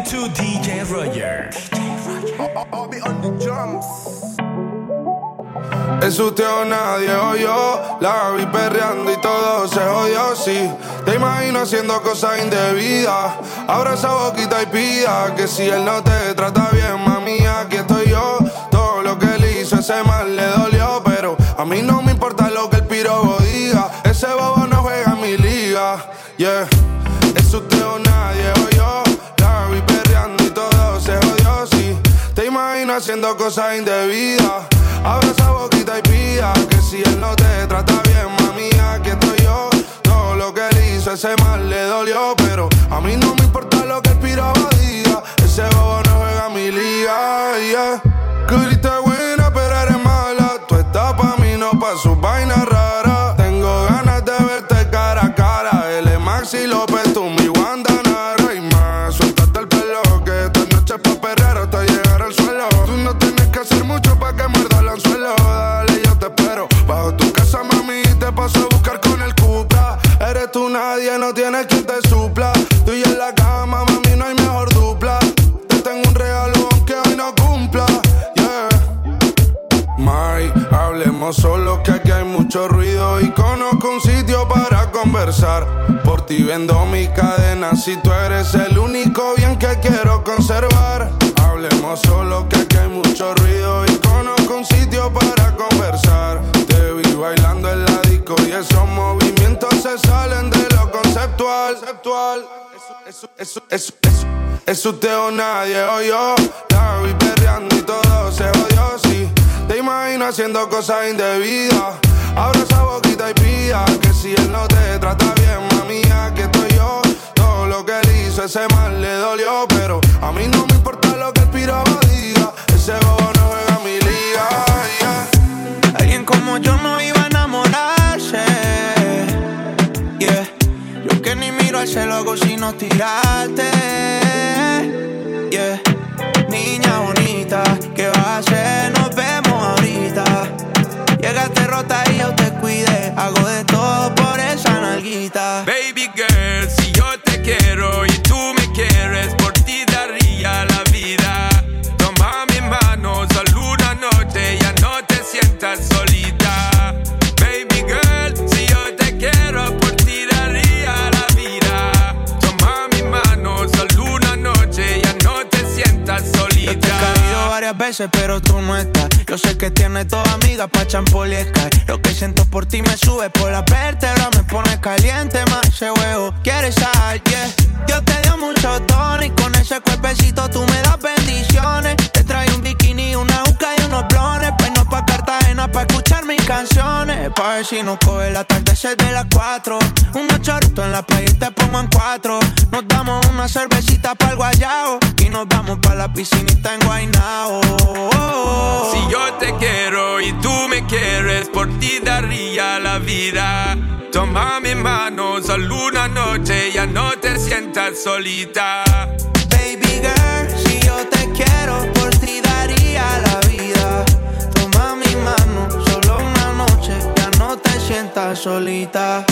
listening to DJ Roger. I'll be on the drums. Es usted o nadie o yo La vi perreando y todo se jodió, sí. Te imagino haciendo cosas indebidas. Abra esa boquita y pida Que si él no te trata bien, mami, aquí estoy yo. Todo lo que él hizo, ese mal le dolió Pero a mí no me importa lo que el pirobo diga. Ese bobo no juega en mi liga, yeah haciendo cosas indebidas Abra esa boquita y pida que si él no te trata bien, mami, aquí estoy yo. Todo lo que él hizo, ese mal le dolió, pero a mí no me importa lo que el piraba diga. Ese bobo no juega mi liga, yeah. Curita buena, pero eres mala. Tú estás pa' mí, no pa' sus vainas hablemos solo que aquí hay mucho ruido y conozco un sitio para conversar. Por ti vendo mi cadena si tú eres el único bien que quiero conservar. Hablemos solo que aquí hay mucho ruido y conozco un sitio para conversar. Te vi bailando en la disco y esos movimientos se salen de lo conceptual. conceptual. Eso, eso, eso, eso, es usted o nadie o yo. La vi perreando y todo se jodió, sí. Te imagino haciendo cosas indebidas. Abra esa boquita y pida que si él no te trata bien, mami, aquí estoy yo. Todo lo que él hizo, ese mal le dolió, pero a mí no me importa lo que el piraba diga. Ese bobo no juega mi liga. Alguien como yo no iba a enamorarse. Yeah. Yo que ni miro al cielo hago sino tirarte. Pero tú no estás. Yo sé que tienes toda amiga pa' champol y Sky. Lo que siento por ti me sube por la vértebra, me pone caliente más ese huevo. ¿Quieres sal? Yeah. Yo te dio mucho tono y con ese cuerpecito tú me das bendiciones. Te trae un bikini, una juca y unos blones. Pa' Cartagena pa' escuchar mis canciones. Pa' ver si nos coge el atardecer de las 4. Unos choritos en la playa y te pongo en cuatro. Nos damos una cervecita para el guayao. Y nos vamos pa' la piscinita en Guaynao. Si yo te quiero y tú me quieres, por ti daría la vida. Toma mi mano, solo una noche, ya no te sientas solita. Baby girl, si yo te quiero, sientas solita.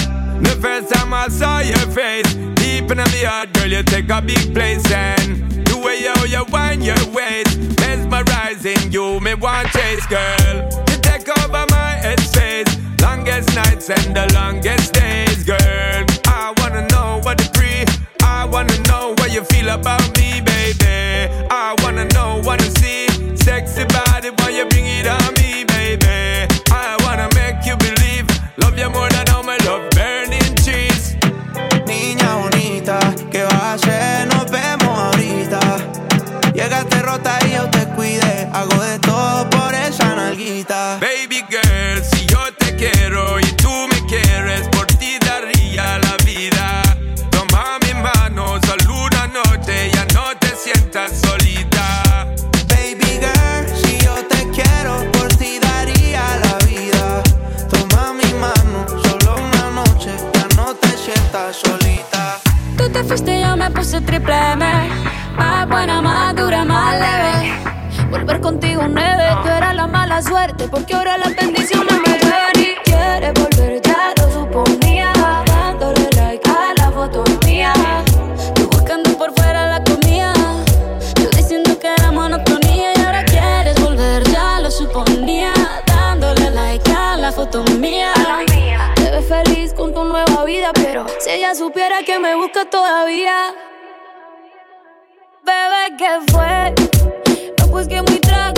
The first time I saw your face, deep in the heart, girl, you take a big place and the way you, you wind your waist, mesmerizing you, me want chase, girl. You take over my headspace, longest nights and the longest days, girl. I wanna know what the pre, I wanna know what you feel about me, baby. I wanna know, wanna see, nalguita. suerte porque ahora la bendición es mayor y quiere volver, ya lo suponía. Dándole like a la foto mía. Tú buscando por fuera la comida. Yo diciendo que era monotonía y ahora quieres volver, ya lo suponía. Dándole like a la foto mía. Te ves feliz con tu nueva vida, pero si ella supiera que me busca todavía. Bebé, ¿qué fue? No, pues que muy trago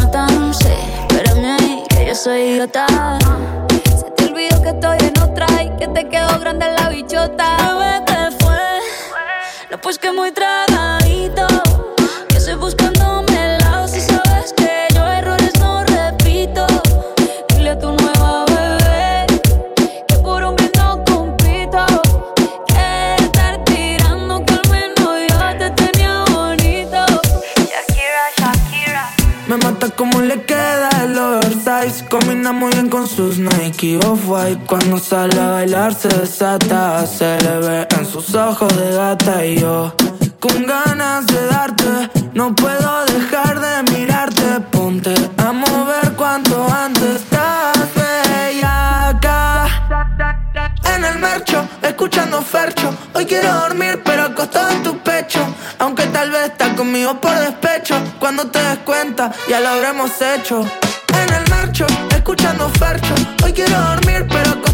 yo soy idiota. Se te olvidó que estoy en otra y que te quedó grande la bichota. Bebé, te fue. No, pues que muy traga Combina muy bien con sus Nike Off-White Cuando sale a bailar se desata Se le ve en sus ojos de gata Y yo con ganas de darte No puedo dejar de mirarte. Ponte a mover cuanto antes Estás bella acá. En el mercho, escuchando fercho. Hoy quiero dormir pero acostado en tu pecho. Aunque tal vez estás conmigo por despecho. Cuando te des cuenta ya lo habremos hecho en el marcho, escuchando farcho. Hoy quiero dormir, pero con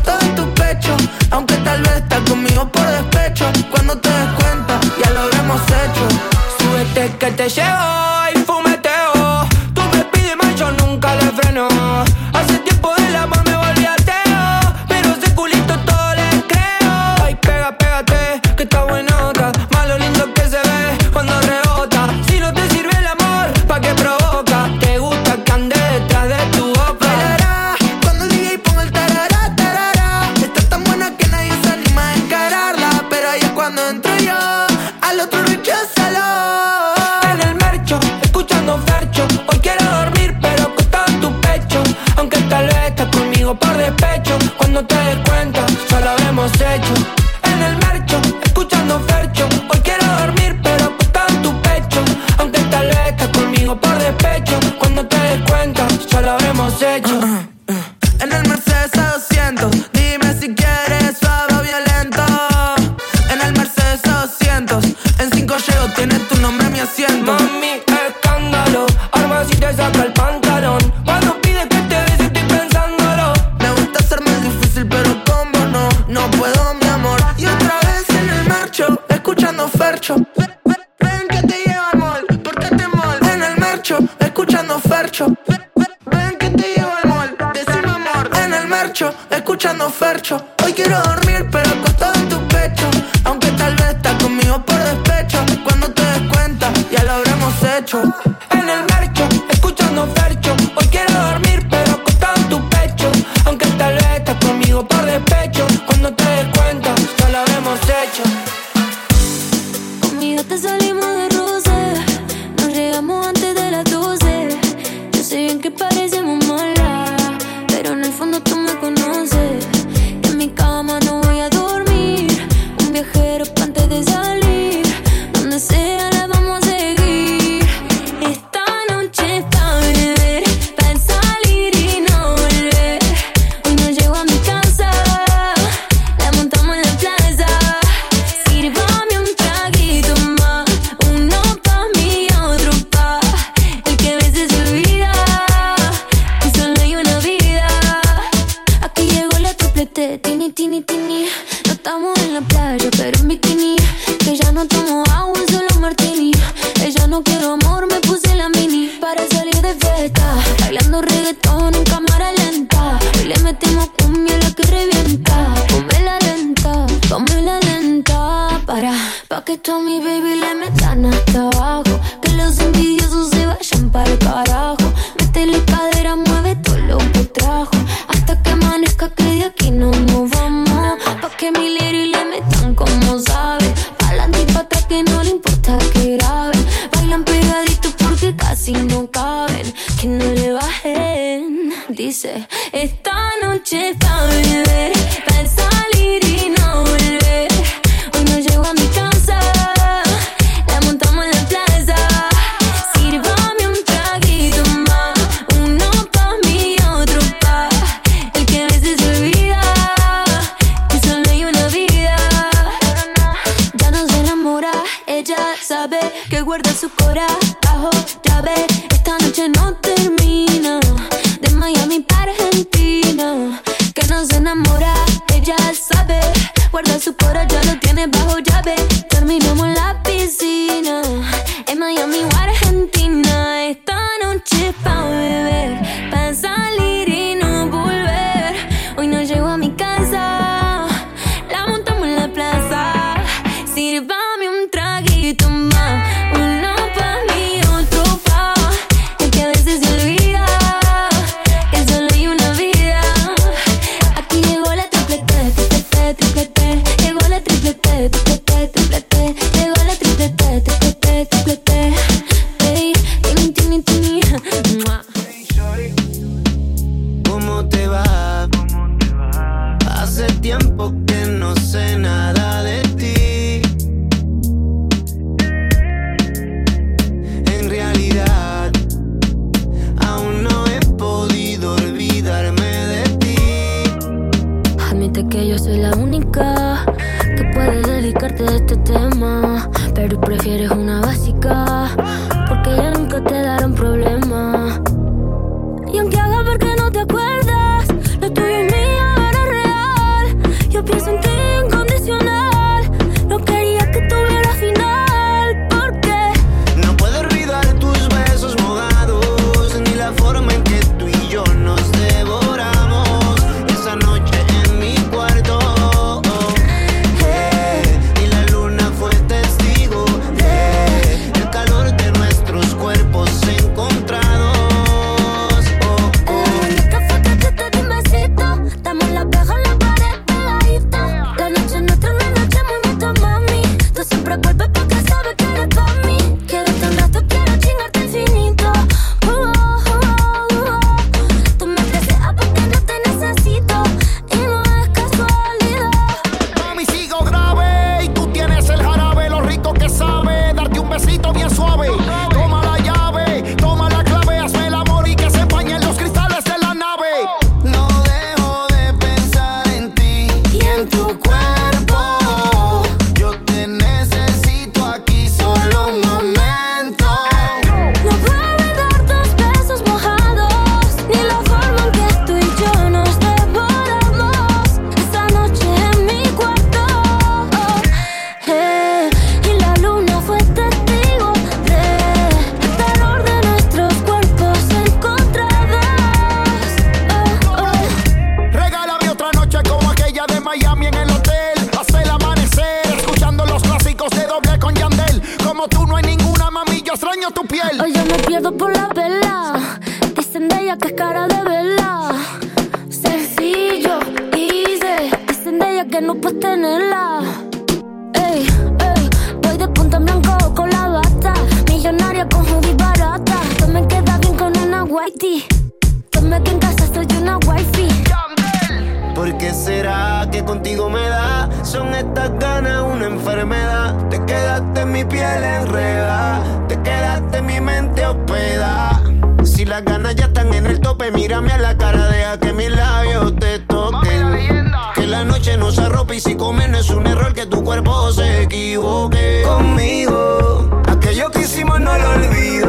daño. Hoy yo me pierdo por la vela. Dicen de ella que es cara de vela. Sencillo, hice. Dicen de ella que no puedes tenerla. Ey, ey, voy de punta en blanco con la bata. Millonaria con hoodie barata. Tú me queda bien con una whitey. Tome que en casa soy una wifi. ¿Por qué será que contigo me da? Son estas ganas una enfermedad. Te quedaste en mi piel enredada quedaste en mi mente hospeda. Si las ganas ya están en el tope, mírame a la cara, deja que mis labios te toquen. Que la noche no se arropa y si comen es un error que tu cuerpo se equivoque. Conmigo, aquello que hicimos no lo olvido.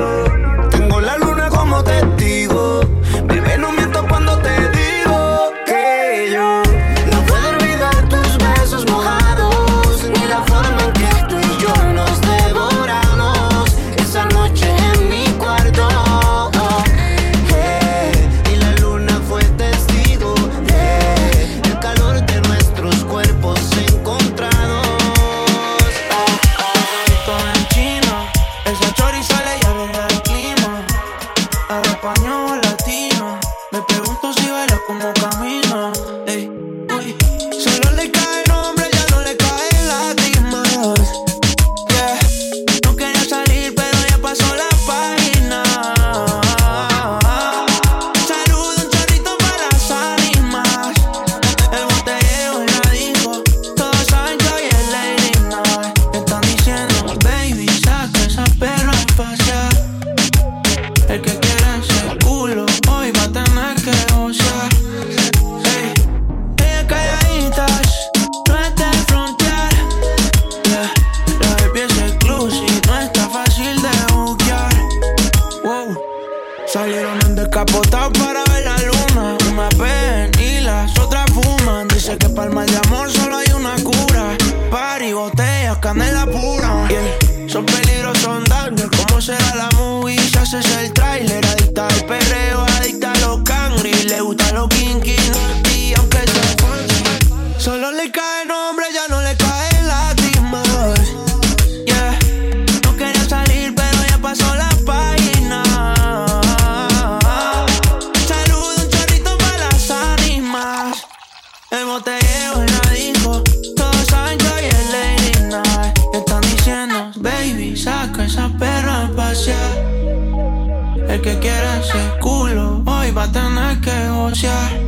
son Daniel, ¿cómo será la movie? Si haces el trailer, adicta al perreo, adicta a los cangri, le gusta los kinky bones, yeah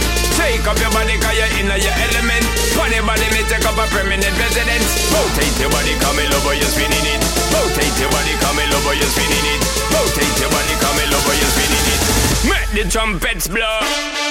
Shake up your body cause you're in your element. Funny body may take up a permanent residence. Rotate your body come me love you're spinning it. Rotate your body come me love you're spinning it. Rotate your body come me love you're spinning it. Make the trumpets blow.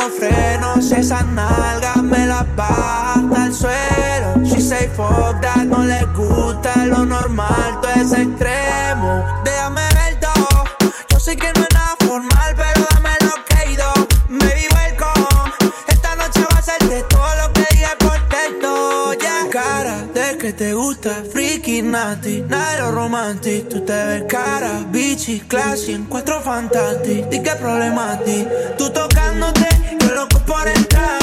tengo frenos, esas nalgas me las baja al suelo. She say fuck that, no le gusta lo normal, todo es extremo. Déjame ver todo, yo sé que no es nada formal, pero dame lo que he ido. Me vivo el con, esta noche va a ser de todo lo que diga por texto. Ya, cara de que te gusta, friki nati, nada romantic. Tú te ves cara, bichi, classy, encuentro fantastic. Di problemático, tú tocándote 40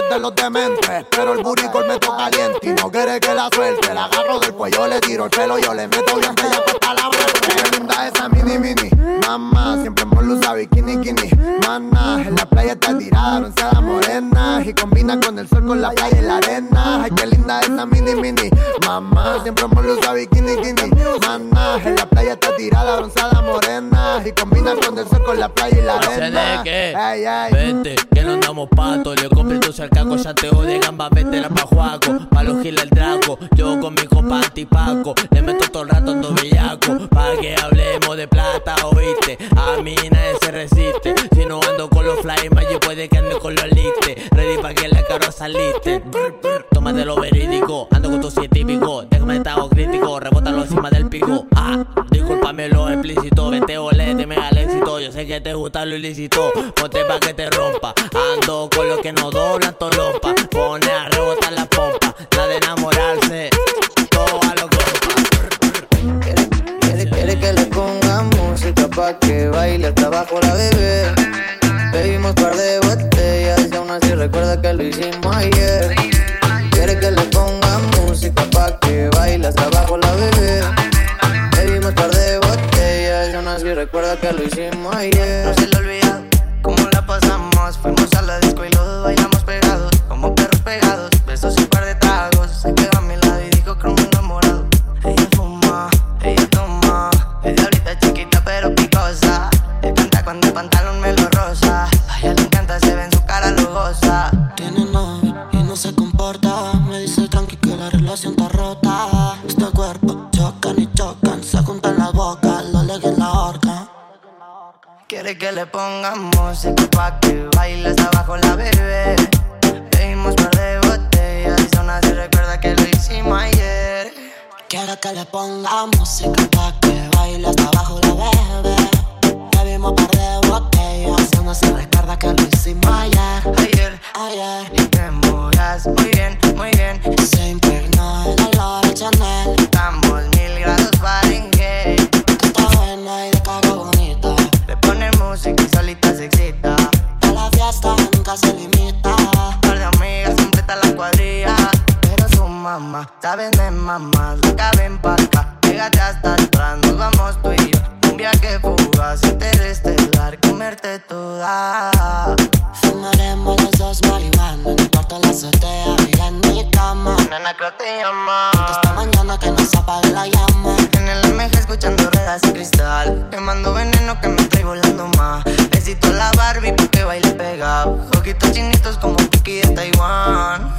de los dementes, pero el buricol me toca caliente y no quiere que la suelte, la agarro del cuello, le tiro el pelo, yo le meto bien bella hasta la muerte, qué linda esa mini mini, mamá, siempre en usa bikini kini, mana, en la playa está tirada, bronceada morena, y combina con el sol, con la playa y la arena, ay qué linda esa mini mini, mamá, siempre en usa bikini kini, mana, en la playa está tirada, bronceada morena, y combina con el sol, con la playa y la arena, Marcianeque, Ey, ey. vente, que no andamos pato. Le compré tu cercaco, chanteo de gamba, vete la pa' Juaco. Pa' los giles el draco, yo con mi compa antipaco. Le meto todo el rato ando bellaco, pa' que hablemos de plata, oíste. A mí nadie se resiste. Si no ando con los fly, yo puede que ande con los listes. Ready pa' que la. Brr, brr, Tómate lo verídico, ando con tu científico. Déjame estado crítico, rebótalo encima del pico. Ah, discúlpame lo explícito, vente ole, que te gusta lo ilícito, ponte pa' que te rompa. Ando con los que no doblan tolompa. Pone a rebotar la pompa, nada de enamorarse. Todo a lo. Quiere, quiere que le ponga música pa' que baile hasta abajo la bebé. Bebimos par de botellas y aún así recuerda que lo hicimos ayer. Quiere que le ponga música pa' que baile hasta recuerda que lo hicimos ayer. No se le olvida cómo la pasamos. Fuimos a la disco y los dos bailamos pegados, como perros pegados. Besos y un par de tragos. Se quedó a mi lado y dijo que un enamorado. Ella fuma, ella toma. Es diablita chiquita pero picosa. Le canta cuando el pantalón me lo rosa. A ella le encanta, se ve en su cara lujosa. Tiene novio y no se comporta. Me dice tranqui que la relación está rota. Este cuerpo chocan y chocan. Se juntan las bocas, Quiere que le ponga música pa' que baile hasta abajo la bebé. Bebimos par de botellas y son así recuerda que lo hicimos ayer. Quiero que le ponga música pa' que baile hasta abajo la bebé. Bebimos par de botellas. Aún así recuerda que lo hicimos ayer. Ayer, Ayer. y te mudas muy bien, muy bien. Se impregnó el olor a Chanel. Estamos nunca se limita. Par de amigas completa la cuadrilla. Pero su mamá, saben de mamá, la caben para acá. Pégate hasta atrás, nos vamos tú y yo. Un viaje fugaz, interestelar, comerte toda. Fumaremos los dos marihuana, no importa la azotea, mirando Nena, creo te llama. Esta mañana que no se apague la llama. En el MG escuchando ruedas de cristal. Quemando veneno que me estoy volando más. Besito a la Barbie porque baile pegado. Ojitos chinitos como Poki de Taiwán.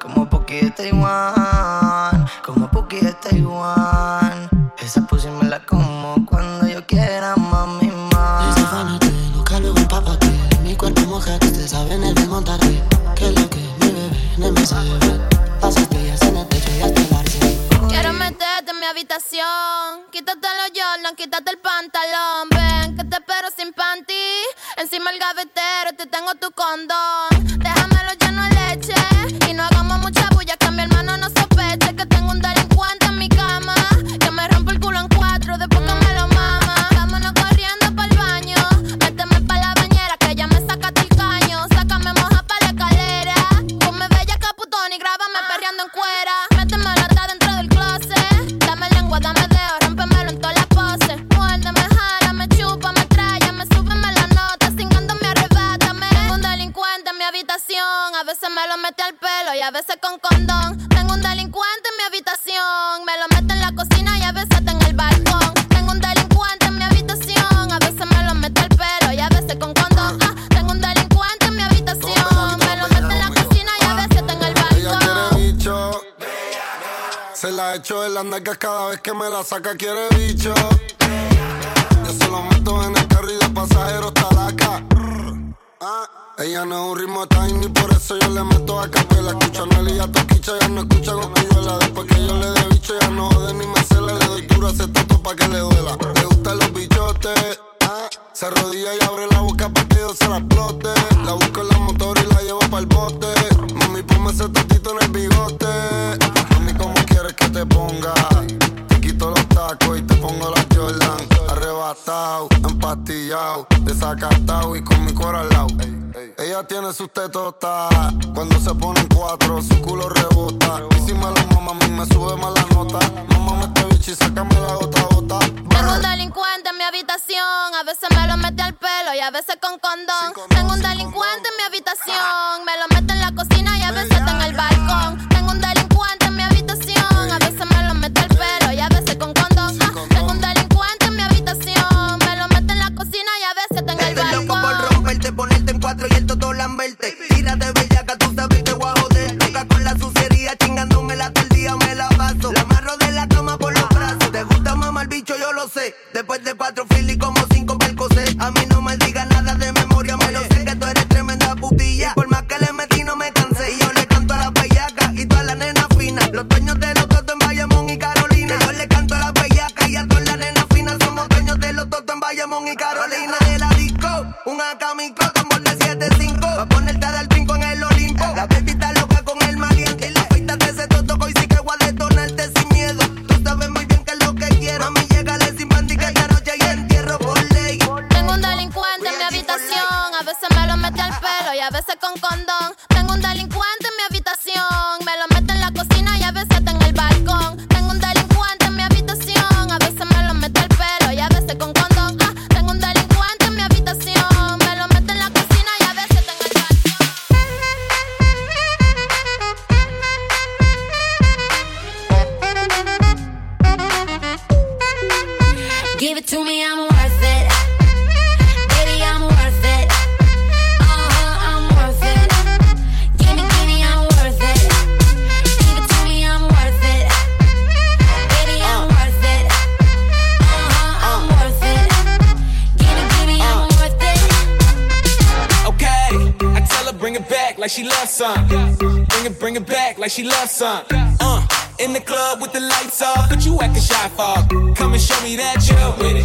Como Poki de Taiwán. Como Poki de Taiwán. Esa pussy me la como cuando yo quiera, mami, más. fanático, nunca luego empápate. Mi cuerpo mujer, te sabe en el desmontarte. No. Quiero meterte en mi habitación. Quítate los Jordan, quítate el pantalón. Ven, que te espero sin panty. Encima el gavetero, te tengo tu condón. Déjamelo lleno de leche. Y no hagamos mucha bulla, que mi hermano no sospeche que tengo un delincuente mete al pelo y a veces con condón. Tengo un delincuente en mi habitación. Me lo mete en la cocina y a veces está en el balcón. Tengo un delincuente en mi habitación. A veces me lo mete al pelo y a veces con condón. Ah, tengo un delincuente en mi habitación. Me lo mete en la cocina y a veces está en el Ella balcón. quiere bicho. Se la echo en las nalgas cada vez que me la saca, quiere bicho. Yo se lo meto en el carril de pasajeros talaca. Ah, ella no es un ritmo tiny, por eso yo le meto a capela. Escucha a y a Toquicha, ya no escucha costilluela. Después que yo le dé bicho, ya no jode ni me cela. Le doy duro a ese pa' que le duela. Le gustan los bichotes. Ah, se arrodilla y abre la boca pa' que yo se la explote. La busco en la motor y la llevo pa'l bote. Mami, ponme ese totito en el bigote. Mami, ¿cómo quieres que te ponga? Quito los tacos y te pongo las Jordan. Arrebatado, empastillado, desacatado y con mi cuero al lado. Ella tiene sus tetotas Cuando se ponen cuatro, su culo rebota. Y si me lo mama, a mí me sube más la nota. Mamá, este bicho y sácame la gota gota. Tengo un delincuente en mi habitación. A veces me lo mete al pelo y a veces con condón. Tengo un delincuente en mi habitación. Me lo mete en la cocina y a veces está en el balcón. Tengo un delincuente y a veces con condón. Ah, tengo un delincuente en mi habitación. Me lo mete en la cocina y a veces en el Estoy loco por balcón. romperte, ponerte en cuatro y el todo lamberte. Tírate like she loves some. Uh, in the club with the lights off, but you acting shy for. Come and show me that you're with it,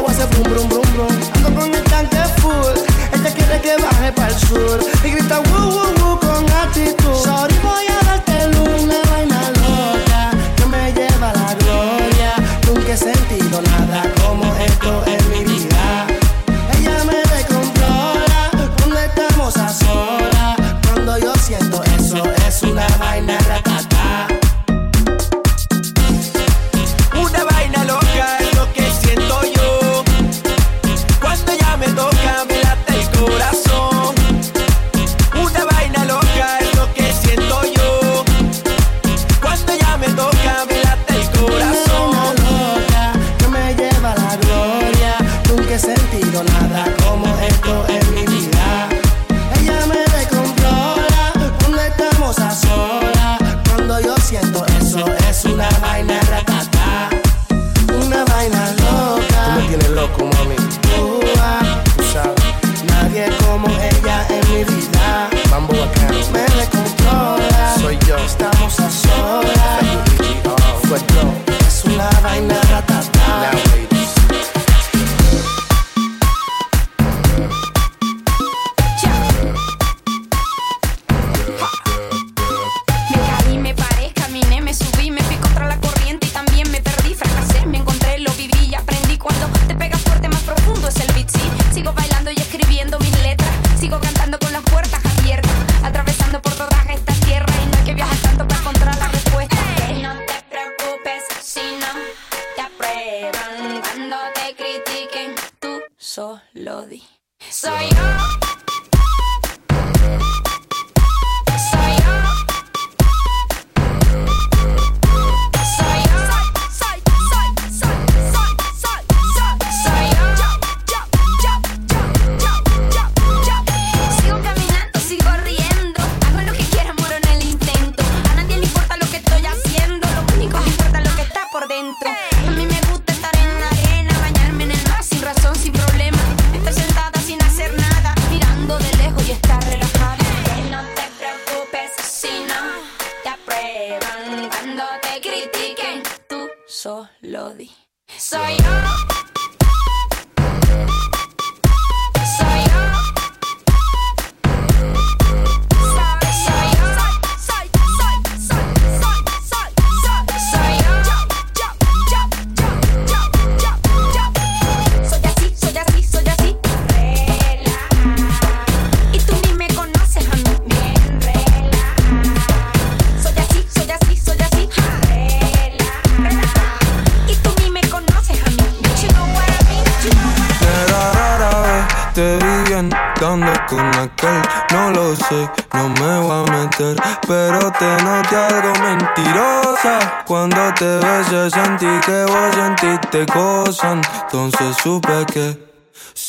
guarro hace brum brum brum brum. Ando con el tanque full, este quiere que baje para el sur. Y grita woo woo woo con actitud. Sorry, voy a darte luz, una vaina loca que me lleva a la gloria. Nunca he sentido nada como esto en mi vida. Ella me descontrola cuando estamos a solas. Cuando yo siento eso, es una vaina rata. So you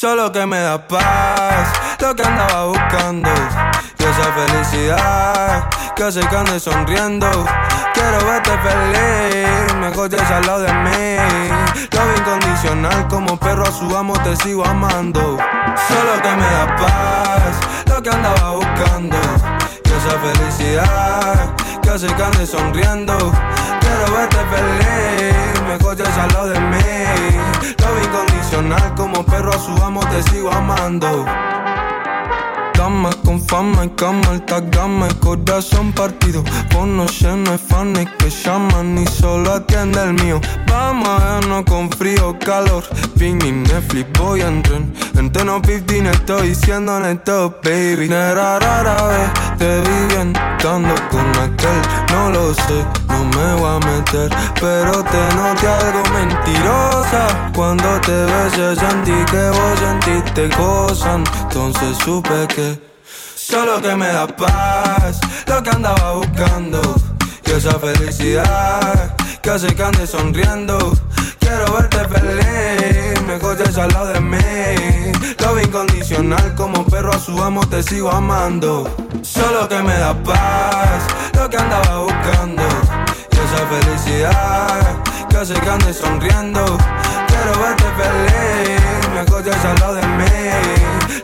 Solo que me da paz, lo que andaba buscando. Y esa felicidad que hace que sonriendo. Quiero verte feliz, mejor te al lado de mí. Lo incondicional, como perro a su amo te sigo amando. Solo que me da paz, lo que andaba buscando. Y esa felicidad que hace que sonriendo quiero verte feliz, mejor ya lo de mí. Lo incondicional como perro a su amo te sigo amando. Dame con fama y cama alta gama y corazón partido. Por noche no hay fanes que llaman ni solo atiende el mío. Vamos a vernos con frío, calor. Pingin, Netflix, voy a entrar. En tono 15 estoy diciendo en top, baby. Era rara vez te vi cantando con aquel, no lo sé no me voy a meter, pero te noté algo mentirosa. Cuando te besé sentí que vos sentiste cosas, entonces supe que solo que me da paz, lo que andaba buscando. Y esa felicidad que hace que ande sonriendo. Quiero verte feliz, mejor estés al lado de mí. Lo incondicional, como perro a su amo te sigo amando. Solo que me da paz, felicidad que hace que ande sonriendo. Quiero verte feliz, mejor estés al lado de mí.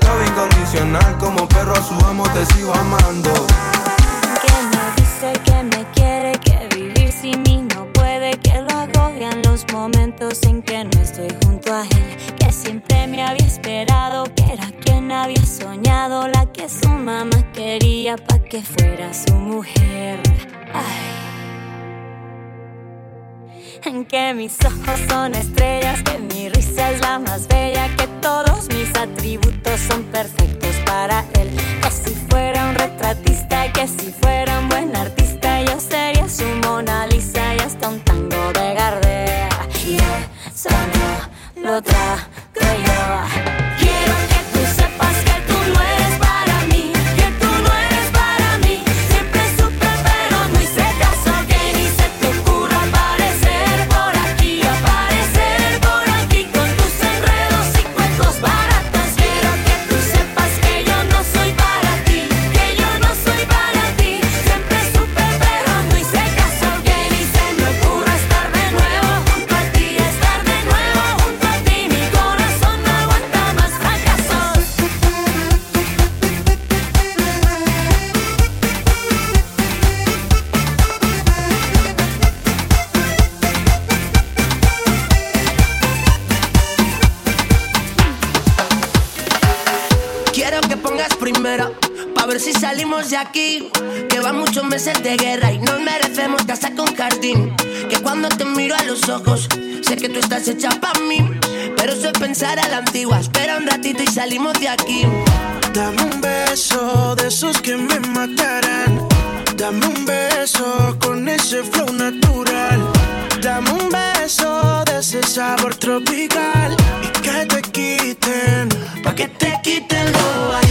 Lo incondicional, como perro a su amo te sigo amando. Que me dice que me quiere, que vivir sin mí no puede, que lo agobian los momentos en que no estoy junto a él, que siempre me había esperado, que era quien había soñado, la que su mamá quería pa' que fuera su mujer. Ay. En que mis ojos son estrellas, que mi risa es la más bella, que todos mis atributos son perfectos para él. Que si fuera un retratista, que si fuera un buen artista, yo sería su Mona Lisa y hasta un tango de Gardea. Y eso no lo trago Que van muchos meses de guerra y nos merecemos casa con jardín. Que cuando te miro a los ojos, sé que tú estás hecha pa' mí. Pero eso es pensar a la antigua. Espera un ratito y salimos de aquí. Dame un beso de esos que me matarán. Dame un beso con ese flow natural. Dame un beso de ese sabor tropical. Y que te quiten, pa' que te quiten lo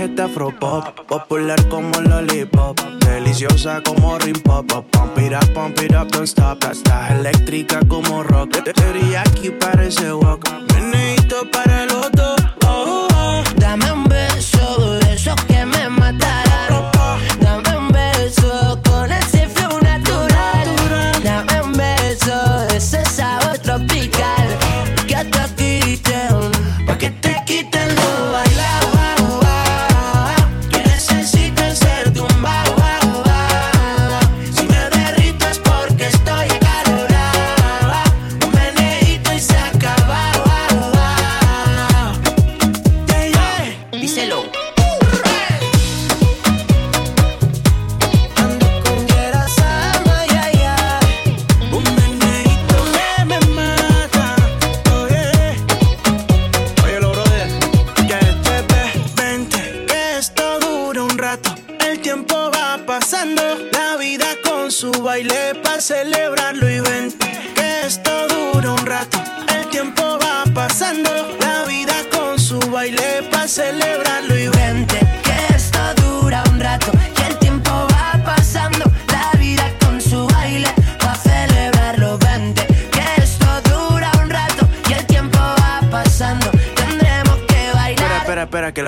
este afro pop Popular como lollipop Deliciosa como rim pop pop. Pump it up, pump it up, don't stop Estás eléctrica como rock Teriyaki parece wok Meneíto para los dos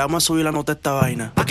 vamos a subir la nota a esta vaina. Pa'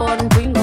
un Ferrari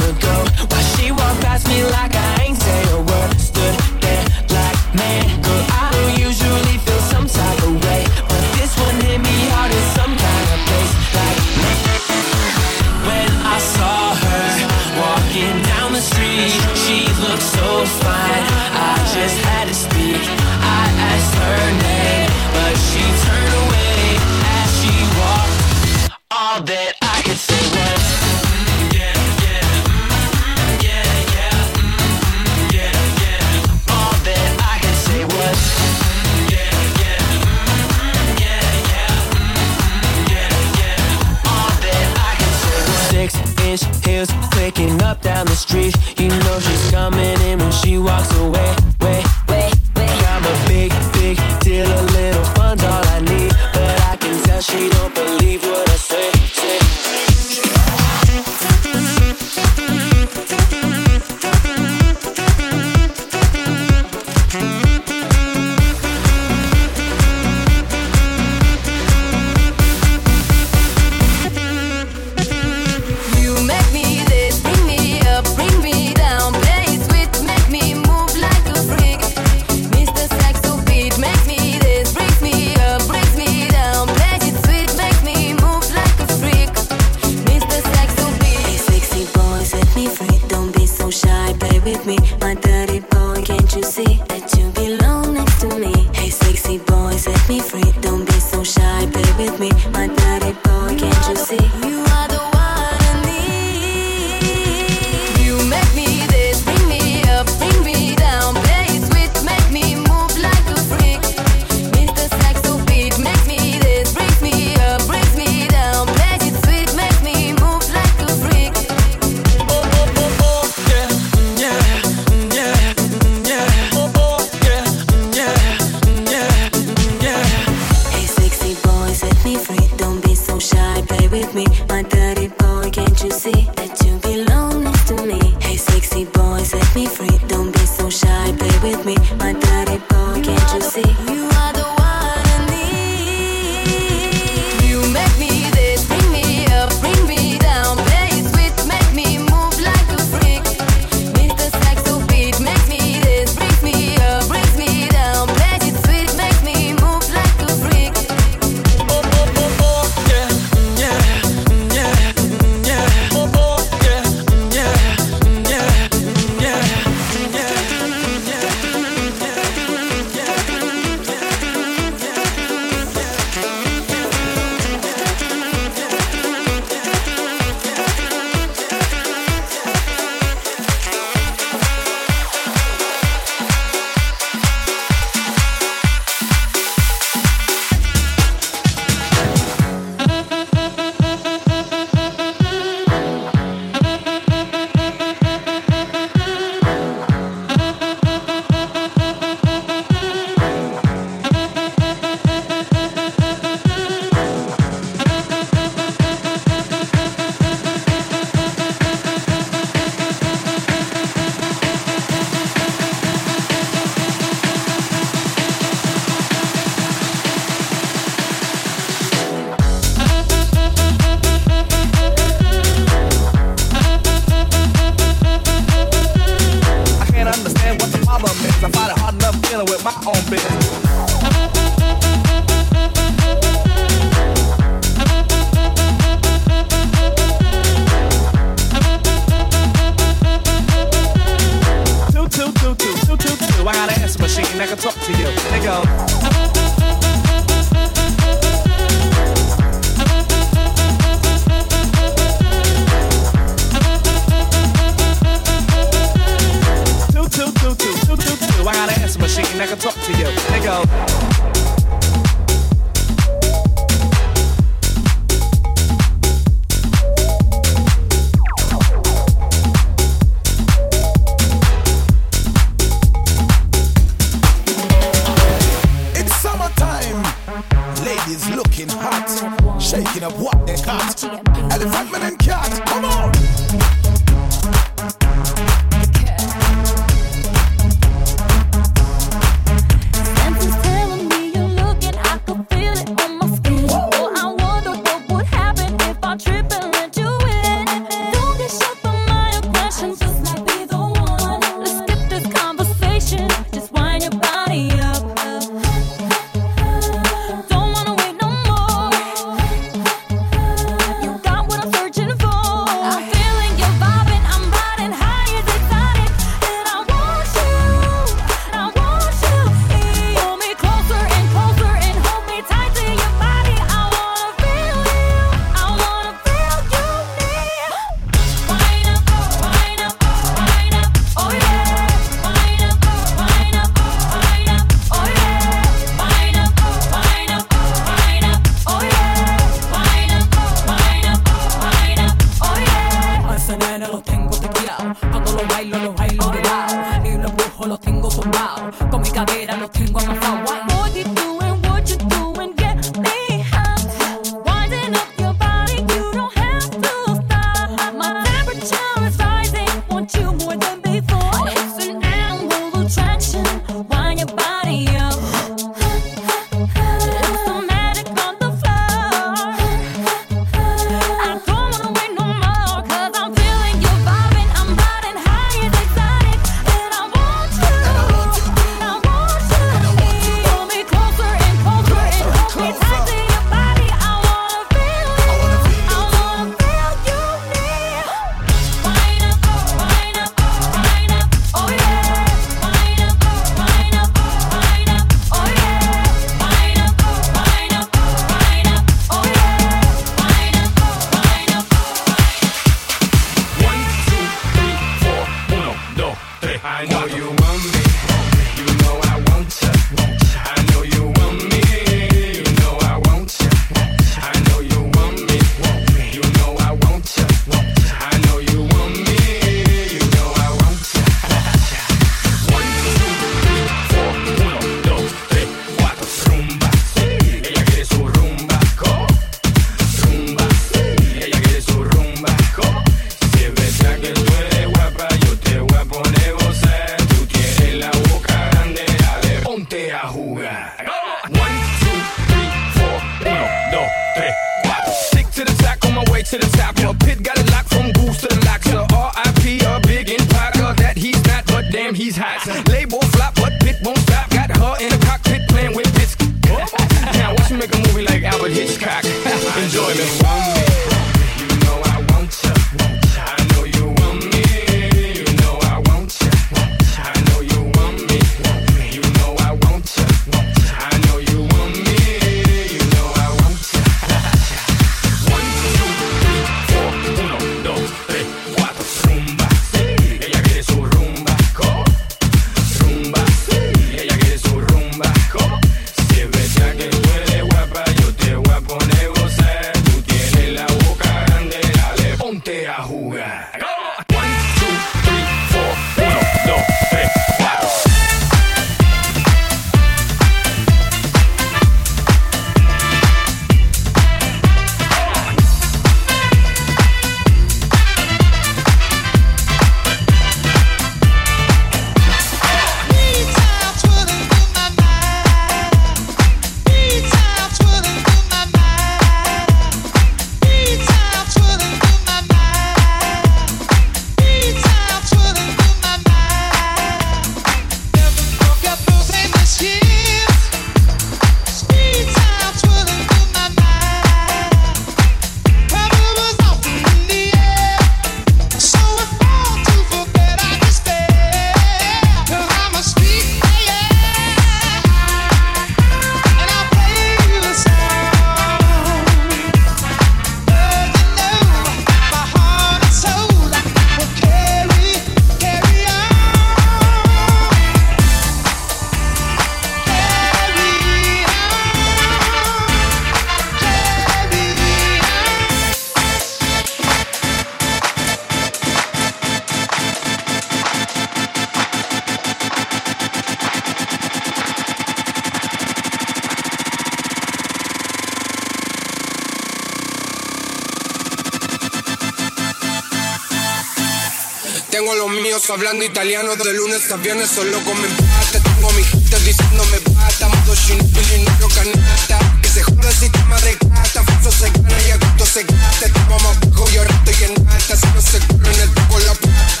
Tengo los míos hablando italiano de lunes a viernes solo comen pasta. Tengo mi gente diciéndome bata, modo y no canasta. Que se joda el sistema de gata, falso se gana y a gusto se gasta. Estamos más bajo y ahora estoy en alta, si no se corre en el poco la Viernes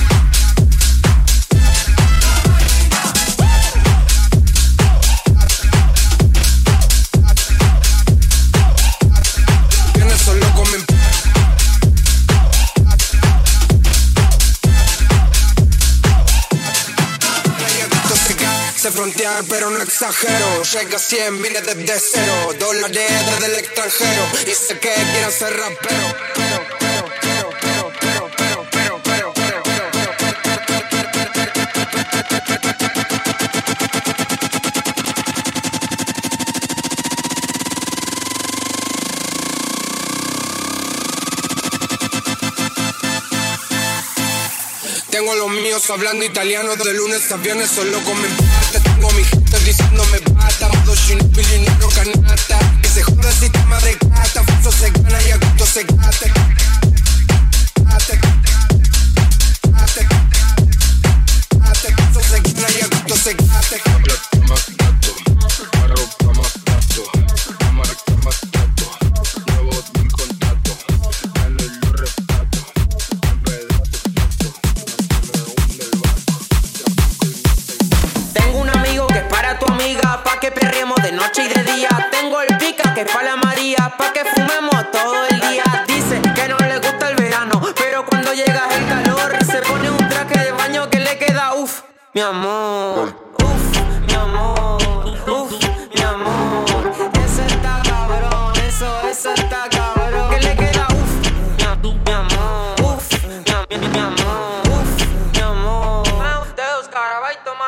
Pero no exagero. Llega a 100, vine desde cero. Dólares desde el extranjero. Y sé que quieren ser rapero Tengo los míos hablando italiano. De lunes a viernes solo comen pasta. Tengo mi gente diciéndome bata, modo y negro canasta. Que se joda el sistema de gata, falso se gana y a gusto se gata. Gata, gata, falso se gana y a gusto se gata. Mi amor. Uff, mi amor. Uff, mi amor. Eso está cabrón, eso, eso está cabrón. Que le queda uff, mi, mi amor. Uff, mi, mi, mi amor. Uff, mi amor.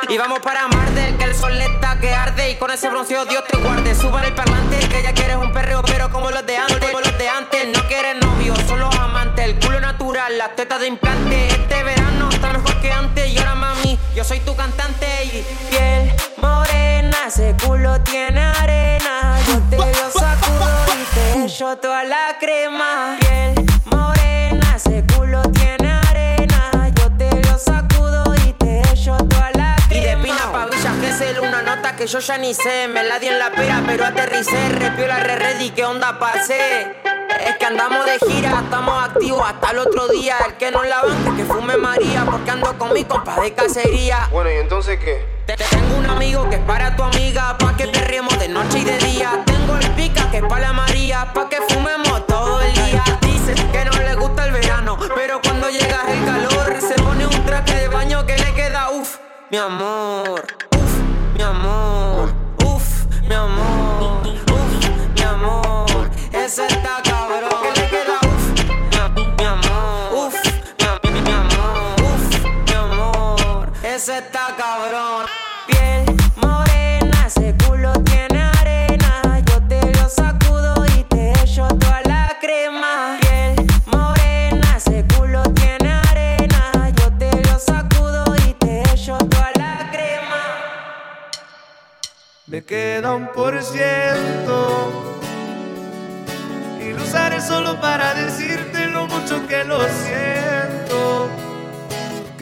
Y vamos para Marte, que el sol está que arde Y con ese bronceado Dios te guarde Suban el parlante, que ella quiere un perreo Pero como los de antes, como los de antes No quiere novio, solo amante El culo natural, las tetas de implante Este verano está mejor que antes Y ahora mami, yo soy tu cantante Y piel morena, ese culo tiene arena. Yo te lo sacudo y te echo toda la crema. Piel morena, ese culo tiene arena. Yo te lo sacudo y te echo toda la crema Y de pina pa' villas que es una nota que yo ya ni sé Me la di en la pera pero aterricé Repio la re ready, ¿qué onda pasé? Es que andamos de gira, estamos activos hasta el otro día El que no la banca, que fume María Porque ando con mi compa de cacería Bueno, ¿y entonces qué? te- te- Tengo un amigo que es para tu amiga, pa' que perriemos de noche y de día. Tengo el pica que es para la María, pa' que fumemos todo el día. Dice que no le gusta el verano, pero cuando llega el calor se pone un traje de baño que le queda uff, mi amor. Uff, mi amor. Uff, mi amor. Uff, mi amor. Eso está Eso está cabrón. Piel morena, ese culo tiene arena. Yo te lo sacudo y te echo toda la crema. Piel morena, ese culo tiene arena. Yo te lo sacudo y te echo toda la crema. Me queda un por ciento y lo usaré solo para decirte lo mucho que lo siento.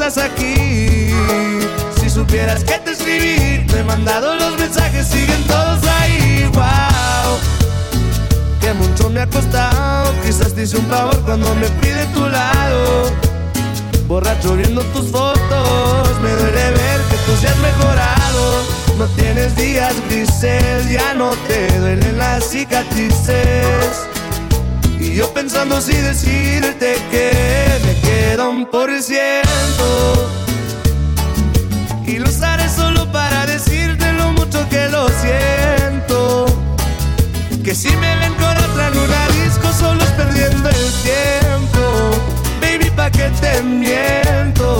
estás aquí. Si supieras que te escribí, te he mandado los mensajes, siguen todos ahí. Wow, que mucho me ha costado. Quizás te hice un favor cuando me fui de tu lado. Borracho viendo tus fotos, me duele ver que tú seas mejorado. No tienes días grises, ya no te duelen las cicatrices. Y yo pensando si decirte que queda un por ciento. Y lo usaré solo para decirte lo mucho que lo siento. Que si me ven con otra en un solo es perdiendo el tiempo. Baby, pa' que te miento.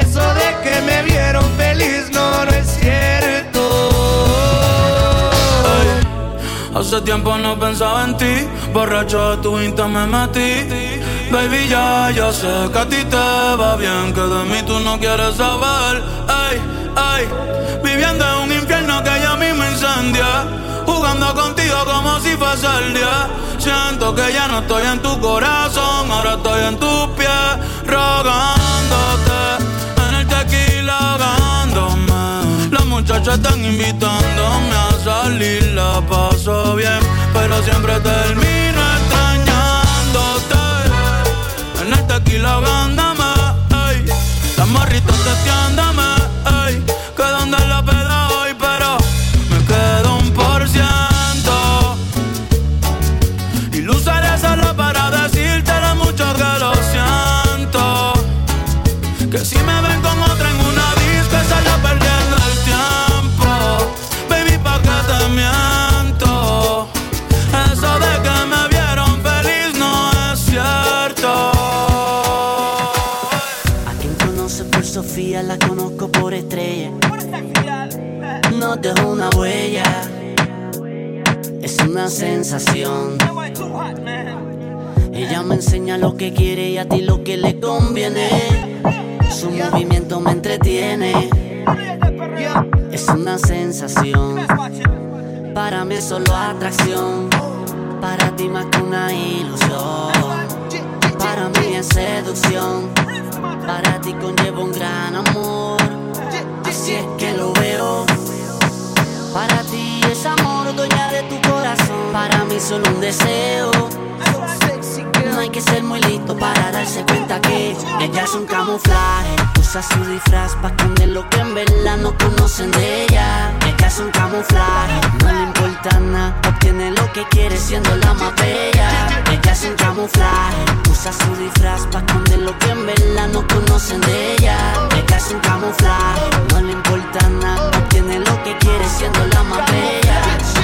Eso de que me vieron feliz no, no es cierto. Hace tiempo no pensaba en ti, borracho de tu insta me metí Baby, ya, ya sé que a ti te va bien, que de mí tú no quieres saber. Ay, ay, viviendo en un infierno que ya a mí me incendia. Jugando contigo como si fuese el día. Siento que ya no estoy en tu corazón, ahora estoy en tus pies, rogándote. En el tequila ahogándome. Las muchachas están invitándome a salir, la paso bien, pero siempre termino Tequila ahogándome, ey. Las morritas testeándome, ey. Que donde la peda una sensación. Ella me enseña lo que quiere y a ti lo que le conviene. Su movimiento me entretiene. Es una sensación. Para mí es solo atracción. Para ti más que una ilusión. Para mí es seducción. Para ti conlleva un gran amor. Así es que lo veo. Para ti Para mí solo un deseo. No hay que ser muy listo para darse cuenta que ella es un camuflaje. Usa su disfraz para esconder lo que en verdad no conocen de ella. Ella es un camuflaje, no le importa nada. Obtiene lo que quiere siendo la más bella. Ella es un camuflaje, usa su disfraz para esconder lo que en verdad no conocen de ella. Ella es un camuflaje, no le importa nada. Obtiene lo que quiere siendo la más bella.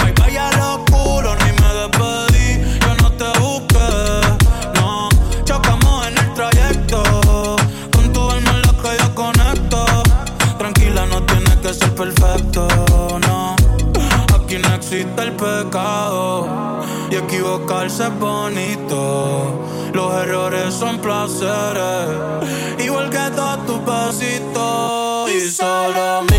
Equivocarse es bonito. Los errores son placeres, igual que todos tus besitos. Y solo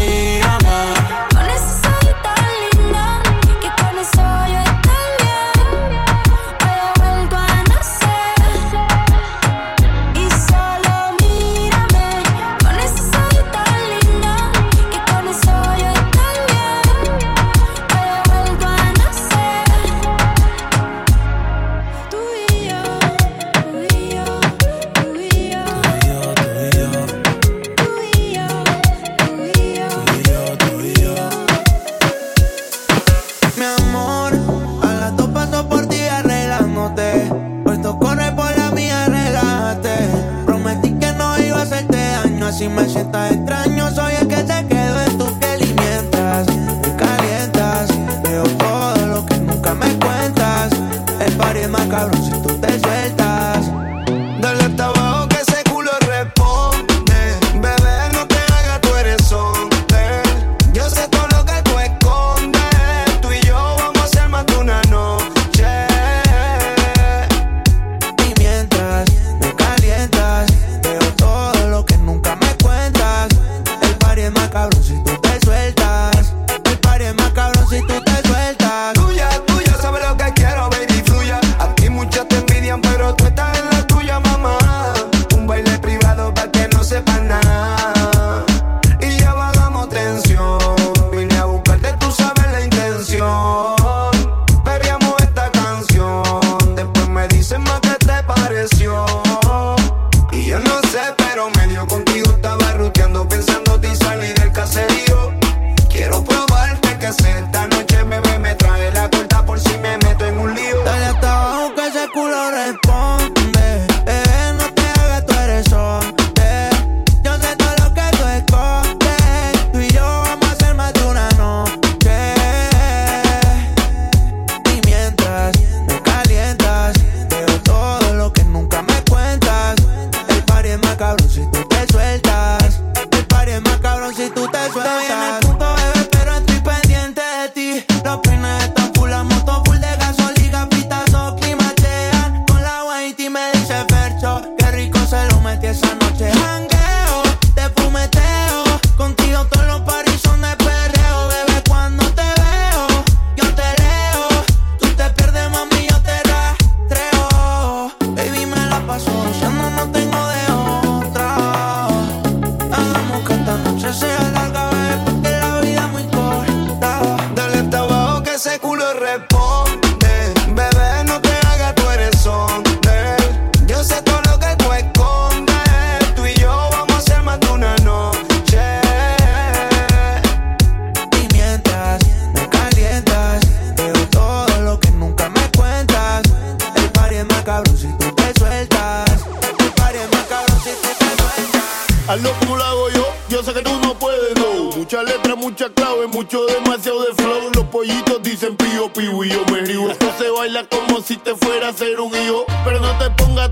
Hazlo como lo hago yo, yo sé que tú no puedes, no. Muchas letras, muchas claves, mucho demasiado de flow. Los pollitos dicen pío, pío y yo me río. Esto se baila como si te fuera a ser un hijo. Pero no te pongas